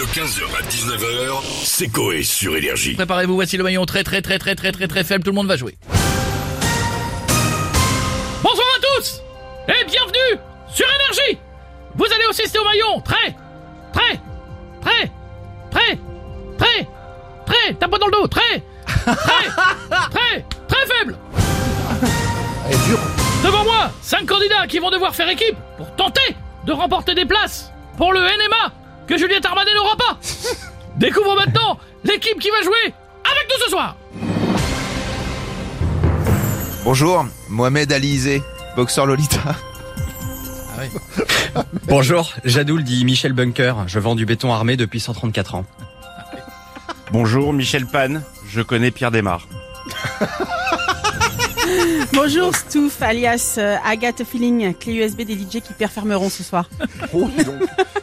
De 15h à 19h, c'est Coé sur Énergie. Préparez-vous, voici le maillon très très très très très très très faible, tout le monde va jouer. Bonsoir à tous et bienvenue sur Énergie Vous allez assister au maillon très très très très très très tape dans le dos très très très très faible Elle est dure. Devant moi, 5 candidats qui vont devoir faire équipe pour tenter de remporter des places pour le NMA que Juliette Armanet n'aura pas. Découvre maintenant l'équipe qui va jouer avec nous ce soir. Bonjour, Mohamed Alizé, boxeur Lolita. Bonjour, Jadoul dit Michel Bunker. Je vends du béton armé depuis 134 ans. Bonjour, Michel Pan. Je connais Pierre Desmar. Bonjour Stouff, alias euh, Agathe Feeling, clé USB des DJ qui performeront ce soir. Oh, dis donc.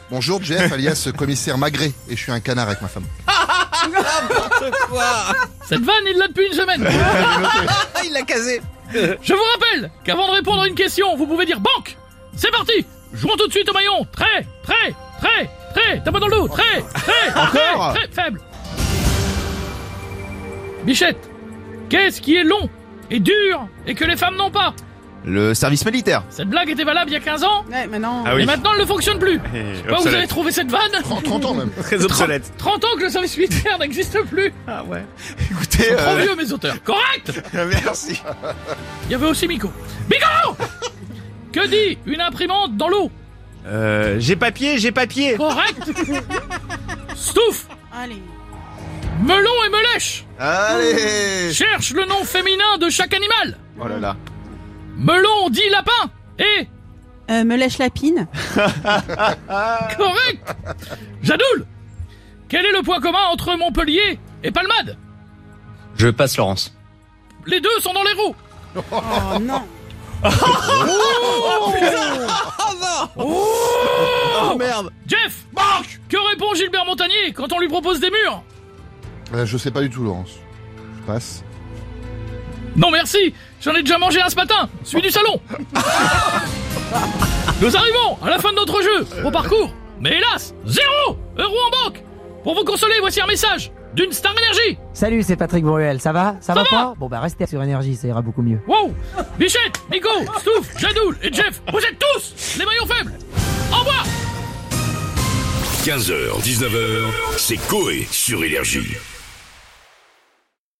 Bonjour Jeff, alias commissaire Magré, et je suis un canard avec ma femme. Cette vanne, il l'a depuis une semaine. il l'a casé. Je vous rappelle qu'avant de répondre à une question, vous pouvez dire banque. C'est parti. Jouons tout de suite au maillon. Très, très, très, très. Tape dans le dos. Très, très, Encore très, très faible. Bichette, qu'est-ce qui est long et dur et que les femmes n'ont pas Le service militaire. Cette blague était valable il y a 15 ans Ouais, maintenant. Ah oui. et maintenant elle ne fonctionne plus. Je sais pas où vous avez trouvé cette vanne 30, 30 ans même. Très obsolète. 30 ans que le service militaire n'existe plus. Ah ouais. Écoutez, Trop euh, vieux mes auteurs. Correct merci. Il y avait aussi Miko. Miko Que dit une imprimante dans l'eau? Euh, j'ai papier, j'ai papier. Correct Stouff Allez. Melon et melèche Allez. Cherche le nom féminin de chaque animal Oh là là. Melon dit lapin Et Euh, me lèche lapine. correct Jadoul Quel est le point commun entre Montpellier et Palmade? Je passe Laurence. Les deux sont dans les roues Oh non. Oh merde. Jeff Que répond Gilbert Montagnier quand on lui propose des murs? Euh, je sais pas du tout, Laurence. Je passe. Non merci. J'en ai déjà mangé un ce matin. Celui du salon. Nous arrivons à la fin de notre jeu au parcours. Mais hélas Zéro euro en banque. Pour vous consoler, voici un message d'une Star Énergie. Salut, c'est Patrick Bruel. Ça va? Ça, Ça va, va. Pas Bon bah restez sur énergie, ça ira beaucoup mieux. Wow. Bichette, Nico, Stouff, Jadoul et Jeff, vous êtes tous les maillons faibles. Au revoir. 15h, 19h, c'est Coé sur Énergie.